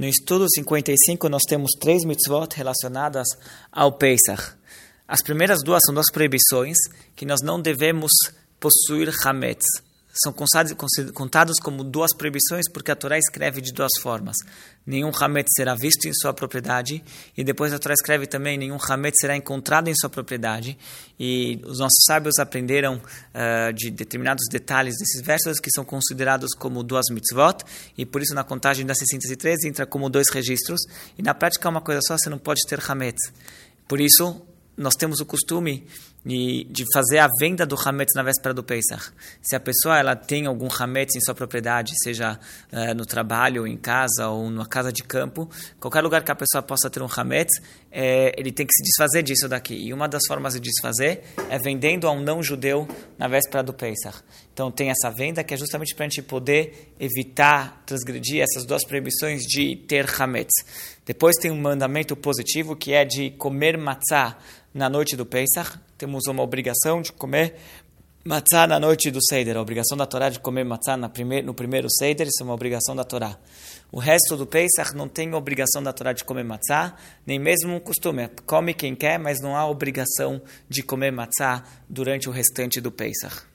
No estudo 55, nós temos três mitzvot relacionadas ao Pesach. As primeiras duas são duas proibições que nós não devemos possuir hametz. São contados como duas proibições porque a Torá escreve de duas formas. Nenhum hametz será visto em sua propriedade e depois a Torá escreve também nenhum hametz será encontrado em sua propriedade. E os nossos sábios aprenderam uh, de determinados detalhes desses versos que são considerados como duas mitzvot e por isso na contagem da 613 entra como dois registros e na prática é uma coisa só, você não pode ter hametz. Por isso nós temos o costume de, de fazer a venda do hametz na véspera do Pesach. Se a pessoa ela tem algum hametz em sua propriedade, seja uh, no trabalho, em casa ou numa casa de campo, qualquer lugar que a pessoa possa ter um hametz, é, ele tem que se desfazer disso daqui. E uma das formas de desfazer é vendendo a um não-judeu na véspera do Pesach. Então tem essa venda que é justamente para a gente poder evitar, transgredir essas duas proibições de ter hametz. Depois tem um mandamento positivo que é de comer matzah na noite do Pesach. Temos uma obrigação de comer matzah na noite do Seder. A obrigação da Torá de comer matzah no primeiro Seder, isso é uma obrigação da Torá. O resto do Pesach não tem obrigação da Torá de comer matzah, nem mesmo um costume. Come quem quer, mas não há obrigação de comer matzah durante o restante do Pesach.